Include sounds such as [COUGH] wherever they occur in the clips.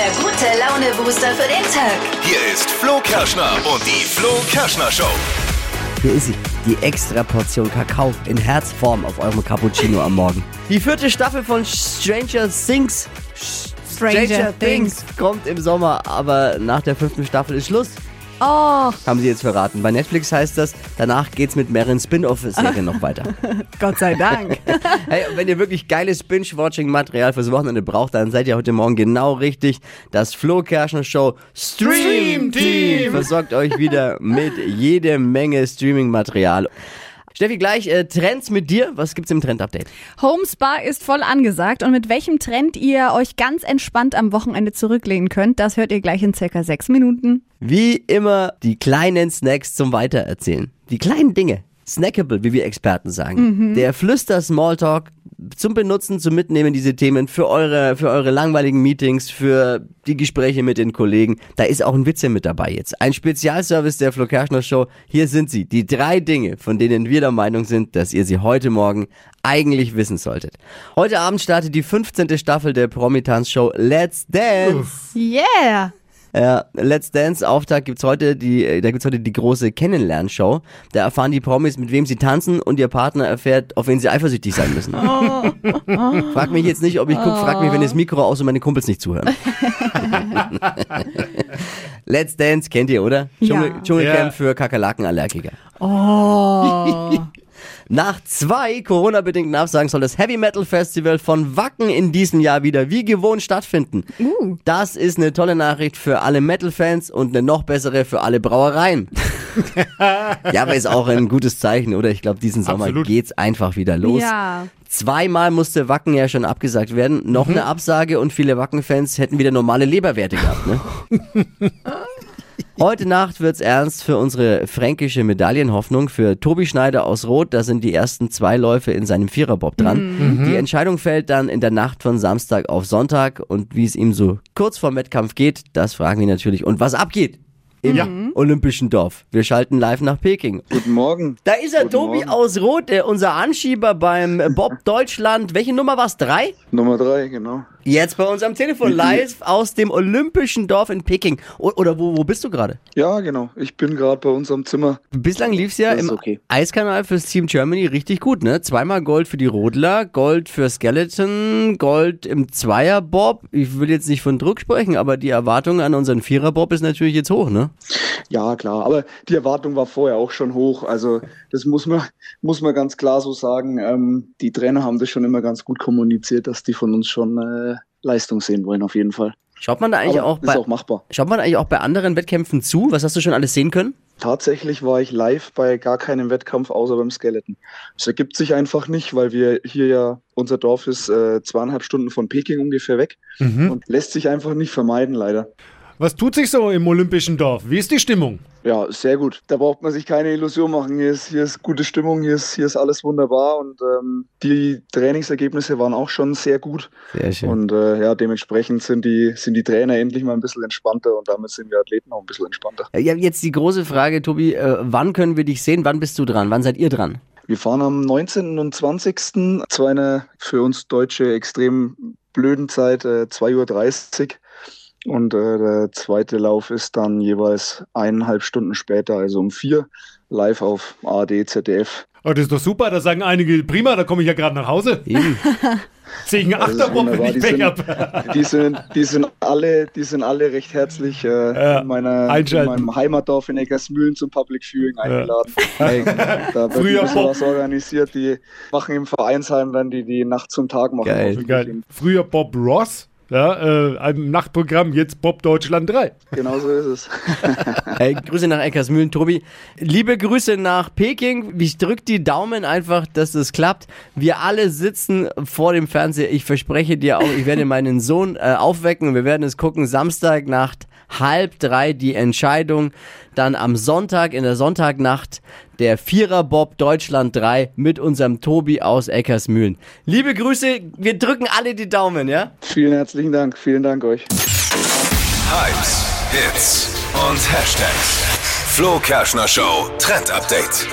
der gute Laune-Booster für den Tag. Hier ist Flo Kerschner und die Flo Kerschner Show. Hier ist sie, die extra Portion Kakao in Herzform auf eurem Cappuccino am Morgen. Die vierte Staffel von Stranger Things. Stranger Things. kommt im Sommer, aber nach der fünften Staffel ist Schluss. Oh, Haben sie jetzt verraten. Bei Netflix heißt das, danach geht's mit mehreren Spin-off-Serien noch weiter. [LAUGHS] Gott sei Dank. [LAUGHS] Hey, wenn ihr wirklich geiles Binge-Watching-Material fürs Wochenende braucht, dann seid ihr heute Morgen genau richtig. Das Flo Kerschner Show Stream Team versorgt euch wieder mit jede Menge Streaming-Material. Steffi, gleich äh, Trends mit dir. Was gibt's im Trend-Update? Homespa ist voll angesagt und mit welchem Trend ihr euch ganz entspannt am Wochenende zurücklehnen könnt, das hört ihr gleich in circa sechs Minuten. Wie immer die kleinen Snacks zum Weitererzählen. Die kleinen Dinge. Snackable, wie wir Experten sagen. Der Flüster-Smalltalk zum Benutzen, zum Mitnehmen, diese Themen für eure, für eure langweiligen Meetings, für die Gespräche mit den Kollegen. Da ist auch ein Witze mit dabei jetzt. Ein Spezialservice der Flo Kerschner Show. Hier sind sie. Die drei Dinge, von denen wir der Meinung sind, dass ihr sie heute Morgen eigentlich wissen solltet. Heute Abend startet die 15. Staffel der Promitanz Show Let's Dance. Yeah! Ja, Let's Dance Auftakt gibt's heute die, äh, da gibt's heute die große Kennenlernshow. Da erfahren die Promis, mit wem sie tanzen und ihr Partner erfährt, auf wen sie eifersüchtig sein müssen. [LAUGHS] Frag mich jetzt nicht, ob ich guck, frag mich, wenn das Mikro aus und meine Kumpels nicht zuhören. [LAUGHS] Let's Dance kennt ihr, oder? Dschungel, Ja. Dschungelcamp Ja. für Kakerlakenallergiker. Oh. [LAUGHS] Nach zwei Corona-bedingten Absagen soll das Heavy Metal Festival von Wacken in diesem Jahr wieder wie gewohnt stattfinden. Das ist eine tolle Nachricht für alle Metal-Fans und eine noch bessere für alle Brauereien. [LAUGHS] ja, aber ist auch ein gutes Zeichen, oder? Ich glaube, diesen Sommer Absolut. geht's einfach wieder los. Ja. Zweimal musste Wacken ja schon abgesagt werden. Noch eine Absage und viele Wacken-Fans hätten wieder normale Leberwerte gehabt, ne? [LAUGHS] Heute Nacht wird's ernst für unsere fränkische Medaillenhoffnung. Für Tobi Schneider aus Rot, da sind die ersten zwei Läufe in seinem Viererbob dran. Die Entscheidung fällt dann in der Nacht von Samstag auf Sonntag. Und wie es ihm so kurz vor Wettkampf geht, das fragen wir natürlich. Und was abgeht im Ja. Olympischen Dorf. Wir schalten live nach Peking. Guten Morgen. Da ist er, Guten Tobi Morgen. aus Rot, äh, unser Anschieber beim Bob [LAUGHS] Deutschland. Welche Nummer war's? Drei? Nummer drei, genau. Jetzt bei uns am Telefon, live aus dem Olympischen Dorf in Peking. O oder wo, wo bist du gerade? Ja, genau. Ich bin gerade bei uns am Zimmer. Bislang lief's ja Das ist im okay. Eiskanal fürs Team Germany richtig gut, ne? Zweimal Gold für die Rodler, Gold für Skeleton, Gold im Zweierbob. Ich will jetzt nicht von Druck sprechen, aber die Erwartung an unseren Viererbob ist natürlich jetzt hoch, ne? Ja, klar. Aber die Erwartung war vorher auch schon hoch. Also das muss man, muss man ganz klar so sagen. Ähm, die Trainer haben das schon immer ganz gut kommuniziert, dass die von uns schon äh, Leistung sehen wollen, auf jeden Fall. Schaut man da eigentlich Aber auch ist bei auch machbar. Schaut man eigentlich auch bei anderen Wettkämpfen zu? Was hast du schon alles sehen können? Tatsächlich war ich live bei gar keinem Wettkampf außer beim Skeleton. Es ergibt sich einfach nicht, weil wir hier ja, unser Dorf ist äh, zweieinhalb Stunden von Peking ungefähr weg Mhm. und lässt sich einfach nicht vermeiden, leider. Was tut sich so im Olympischen Dorf? Wie ist die Stimmung? Ja, sehr gut. Da braucht man sich keine Illusion machen. Hier ist, hier ist gute Stimmung, hier ist, hier ist alles wunderbar und ähm, die Trainingsergebnisse waren auch schon sehr gut. Sehr schön. Und äh, ja, dementsprechend sind die, sind die Trainer endlich mal ein bisschen entspannter und damit sind wir Athleten auch ein bisschen entspannter. Ja, jetzt die große Frage, Tobi, äh, wann können wir dich sehen? Wann bist du dran? Wann seid ihr dran? Wir fahren am 19. und 20. zu einer für uns Deutsche extrem blöden Zeit, äh, 2.30 Uhr. Und äh, der zweite Lauf ist dann jeweils eineinhalb Stunden später, also um vier, live auf ARD, ZDF. Oh, das ist doch super, da sagen einige, prima, da komme ich ja gerade nach Hause. Eben. [LAUGHS] Sehe ich einen Das ist Achterbob, wenn ich Die Pech sind, habe. [LAUGHS] die, sind, die, sind alle, die sind alle recht herzlich äh, Ja, in, meiner, in meinem Heimatdorf in Eckersmühlen zum Public Viewing eingeladen. [LAUGHS] Hey, da wird Früher was organisiert. Die machen im Vereinsheim dann die, die Nacht zum Tag machen. Geil. Geil. Früher Bob Ross, ja, äh, ein Nachtprogramm, jetzt Bob Deutschland 3. Genau so ist es. [LAUGHS] Hey, Grüße nach Eckersmühlen, Tobi. Liebe Grüße nach Peking. Ich drück die Daumen einfach, dass es klappt. Wir alle sitzen vor dem Fernseher. Ich verspreche dir auch, ich werde meinen Sohn äh, aufwecken und wir werden es gucken. Samstagnacht halb drei die Entscheidung. Dann am Sonntag in der Sonntagnacht der Vierer Bob Deutschland 3 mit unserem Tobi aus Eckersmühlen. Liebe Grüße, wir drücken alle die Daumen, ja? Vielen herzlichen Dank. Vielen Dank euch. Hypes, Hits und Hashtags. Flo Kerschner Show Trend Update.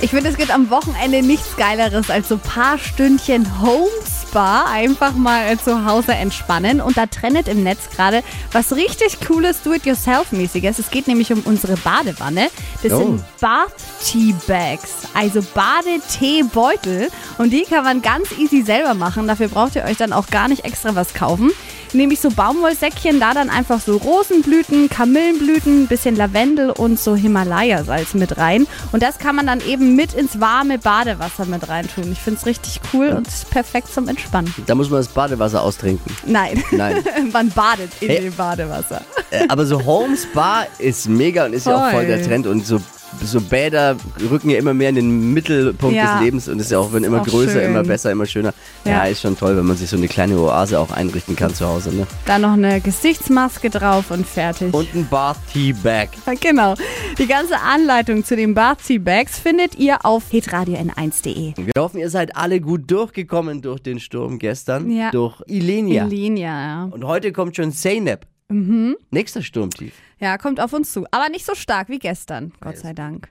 Ich finde, es gibt am Wochenende nichts Geileres als so paar Stündchen Home Spa einfach mal äh, zu Hause entspannen. Und da trennt im Netz gerade was richtig cooles Do-it-yourself-mäßiges. Es geht nämlich um unsere Badewanne. Das Oh. sind Bath-Tea-Bags, also Badeteebeutel. Und die kann man ganz easy selber machen. Dafür braucht ihr euch dann auch gar nicht extra was kaufen. Nämlich so Baumwollsäckchen, da dann einfach so Rosenblüten, Kamillenblüten, bisschen Lavendel und so Himalaya-Salz mit rein. Und das kann man dann eben mit ins warme Badewasser mit reintun. Ich finde es richtig cool und ist perfekt zum Entspannen. Da muss man das Badewasser austrinken. Nein, Nein. [LAUGHS] man badet in Hey. dem Badewasser. Äh, Aber so Home Spa ist mega und ist ja auch voll der Voll. Trend und so so Bäder rücken ja immer mehr in den Mittelpunkt Ja. des Lebens und ist ja auch, wenn immer auch größer, schön. immer besser, immer schöner. Ja. Ja. ist schon toll, wenn man sich so eine kleine Oase auch einrichten kann zu Hause. Ne? Dann noch eine Gesichtsmaske drauf und fertig. Und ein Bath Tea Bag. Genau. Die ganze Anleitung zu den Bath Tea Bags findet ihr auf hitradio n1.de. Wir hoffen, ihr seid alle gut durchgekommen durch den Sturm gestern, Ja. durch Ilenia. Linia, ja. Und heute kommt schon Zeynep. Mhm. Nächster Sturmtief. Ja, kommt auf uns zu. Aber nicht so stark wie gestern, Gott sei Dank.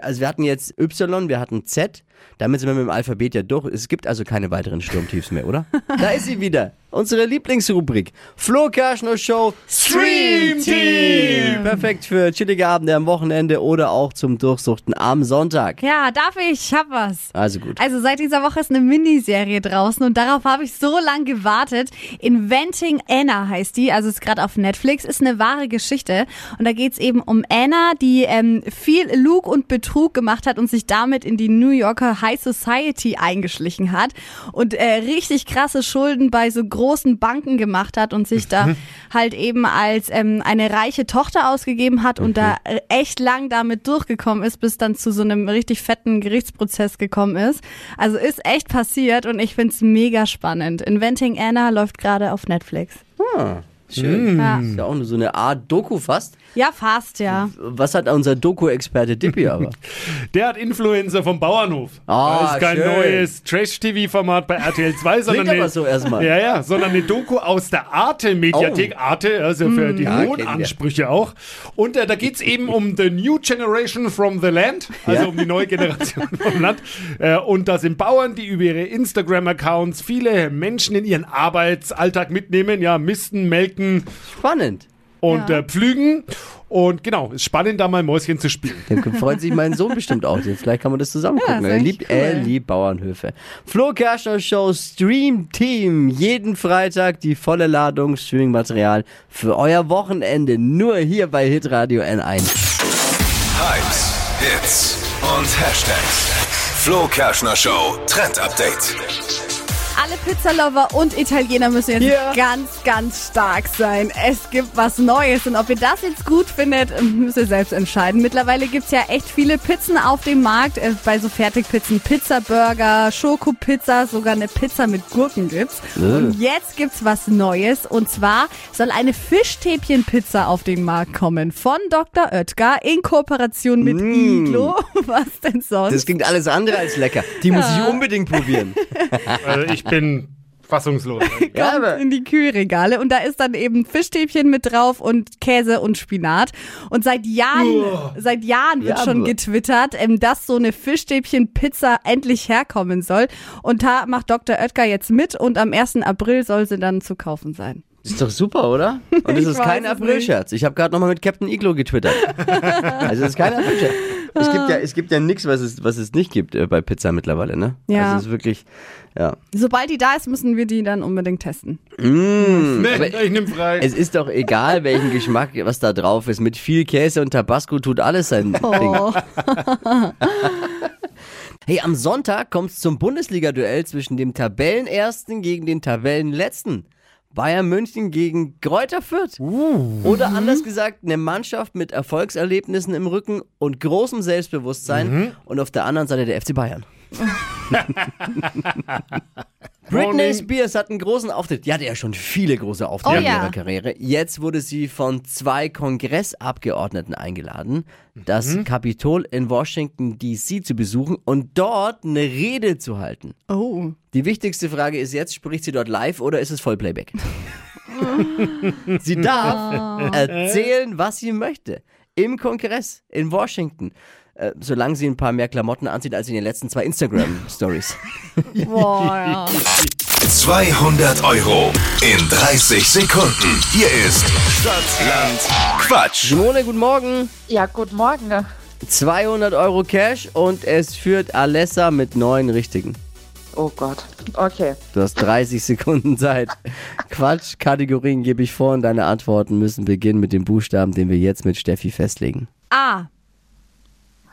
Also wir hatten jetzt Y, wir hatten Z, damit sind wir mit dem Alphabet ja durch. Es gibt also keine weiteren Sturmtiefs mehr, oder? [LAUGHS] da ist sie wieder, unsere Lieblingsrubrik. Flo Kerschner Show Stream Team! Perfekt für chillige Abende am Wochenende oder auch zum Durchsuchten am Sonntag. Ja, darf ich? Ich hab was. Also gut. Also seit dieser Woche ist eine Miniserie draußen und darauf habe ich so lange gewartet. Inventing Anna heißt die, also ist gerade auf Netflix, ist eine wahre Geschichte. Und da geht's eben um Anna, die ähm, viel Lug und Betrug gemacht hat und sich damit in die New Yorker High Society eingeschlichen hat und äh, richtig krasse Schulden bei so großen Banken gemacht hat und sich da [LAUGHS] halt eben als ähm, eine reiche Tochter ausgegeben hat und da äh, echt lang damit durchgekommen ist, bis dann zu so einem richtig fetten Gerichtsprozess gekommen ist. Also ist echt passiert und ich find's mega spannend. Inventing Anna läuft gerade auf Netflix. Schön. Ja. Ist ja auch nur so eine Art Doku fast. Ja, fast, ja. Was hat unser Doku-Experte Dippi aber? [LAUGHS] Der hat Influencer vom Bauernhof. Ah, das ist kein schön. neues Trash-TV-Format bei RTL 2, sondern eine, so erstmal. ja, ja, sondern eine Doku aus der Arte-Mediathek. Arte, also für die Ja, hohen. Ansprüche auch. Und äh, da geht's eben um the new generation from the land, also Ja. um die neue Generation [LAUGHS] vom Land. Äh, und da sind Bauern, die über ihre Instagram-Accounts viele Menschen in ihren Arbeitsalltag mitnehmen, ja, misten, melken Spannend. und Ja. äh, pflügen. Und genau, ist spannend, da mal Mäuschen zu spielen. Dann freut sich mein Sohn bestimmt auch. Vielleicht kann man das zusammen Ja, gucken. ist er, liebt, cool. er liebt Bauernhöfe. Flo Kerschner Show Stream Team. Jeden Freitag die volle Ladung Streaming-Material für euer Wochenende. Nur hier bei Hitradio N1. Hypes, Hits und Hashtags. Flo Kerschner Show Trend Update. Alle Pizzalover und Italiener müssen jetzt Ja. ganz, ganz stark sein. Es gibt was Neues und ob ihr das jetzt gut findet, müsst ihr selbst entscheiden. Mittlerweile gibt's ja echt viele Pizzen auf dem Markt. Äh, Bei so Fertigpizzen, Pizza-Burger, Schokopizza, sogar eine Pizza mit Gurken gibt's. Und jetzt gibt's was Neues und zwar soll eine Fischstäbchenpizza auf den Markt kommen von Dr. Oetker in Kooperation mit Iglo. [LAUGHS] Was denn sonst? Das klingt alles andere als lecker. Die muss ich unbedingt probieren. [LAUGHS] [LAUGHS] Also ich bin fassungslos. [LAUGHS] Kommt aber in die Kühlregale und da ist dann eben Fischstäbchen mit drauf und Käse und Spinat. Und seit Jahren, seit Jahren wird Ja, schon aber- getwittert, ähm, dass so eine Fischstäbchen-Pizza endlich herkommen soll. Und da macht Dr. Oetker jetzt mit und am 1. April soll sie dann zu kaufen sein. Ist doch super, oder? [LAUGHS] Und es ist kein April-Scherz. Ich habe gerade nochmal mit Captain Iglo getwittert. [LAUGHS] also es ist kein April-Scherz. Es gibt ja, es gibt ja nichts, was es, was es nicht gibt äh, bei Pizza mittlerweile, ne? Ja. Also es ist wirklich, ja. Sobald die da ist, müssen wir die dann unbedingt testen. Nee, Aber- ich nehme frei. Es ist doch egal, welchen Geschmack, was da drauf ist. Mit viel Käse und Tabasco tut alles sein Ding. Oh. [LAUGHS] Hey, am Sonntag kommt's zum Bundesliga-Duell zwischen dem Tabellenersten gegen den Tabellenletzten. Bayern München gegen Kräuter Fürth. Oder anders gesagt, eine Mannschaft mit Erfolgserlebnissen im Rücken und großem Selbstbewusstsein und auf der anderen Seite der FC Bayern. [LAUGHS] [LAUGHS] Britney. Spears hat einen großen Auftritt. Die hatte ja schon viele große Auftritte Oh in ja. ihrer Karriere. Jetzt wurde sie von zwei Kongressabgeordneten eingeladen, das Kapitol in Washington DC zu besuchen und dort eine Rede zu halten. Oh. Die wichtigste Frage ist jetzt, spricht sie dort live oder ist es Vollplayback? [LAUGHS] sie darf erzählen, was sie möchte. Im Kongress in Washington. Äh, solange sie ein paar mehr Klamotten anzieht als in den letzten zwei Instagram-Stories. [LAUGHS] Boah, ja. 200 Euro in 30 Sekunden. Hier ist Stadtland Quatsch. Simone, guten Morgen. Ja, guten Morgen. 200 Euro Cash und es führt Alessa mit neun Richtigen. Oh Gott. Okay. Du hast 30 [LAUGHS] Sekunden Zeit. Quatsch, Kategorien gebe ich vor und deine Antworten müssen beginnen mit dem Buchstaben, den wir jetzt mit Steffi festlegen. A.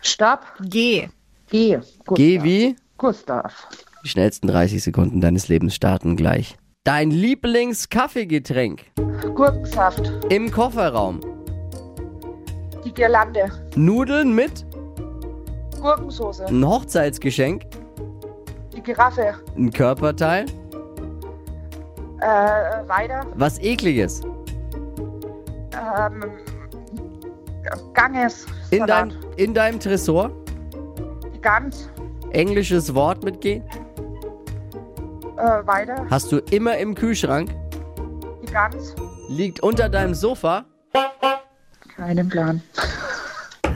Stopp. G. G. Gustav. Geh wie? Gustav. Die schnellsten 30 Sekunden deines Lebens starten gleich. Dein Lieblingskaffeegetränk Gurkensaft. im Kofferraum. Die Girlande. Nudeln mit Gurkensoße. ein Hochzeitsgeschenk, Die Giraffe. ein Körperteil, Äh, weiter. was ekliges. Ähm, Ganges. In, dein, in deinem Tresor, Die Gans. englisches Wort mit G, Äh, weiter. hast du immer im Kühlschrank, Die Gans. liegt unter deinem Sofa, Keinen Plan.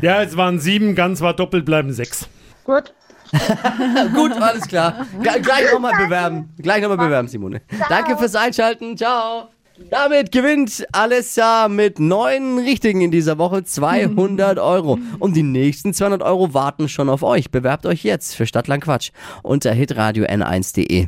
Ja, es waren sieben, ganz war doppelt, bleiben sechs. Gut. [LAUGHS] Gut, alles klar. G gleich nochmal bewerben. Gleich nochmal bewerben, Simone. Danke fürs Einschalten. Ciao. Damit gewinnt Alessa mit neun Richtigen in dieser Woche 200 Euro. Und die nächsten 200 Euro warten schon auf euch. Bewerbt euch jetzt für Stadtland Quatsch unter hitradio n1.de.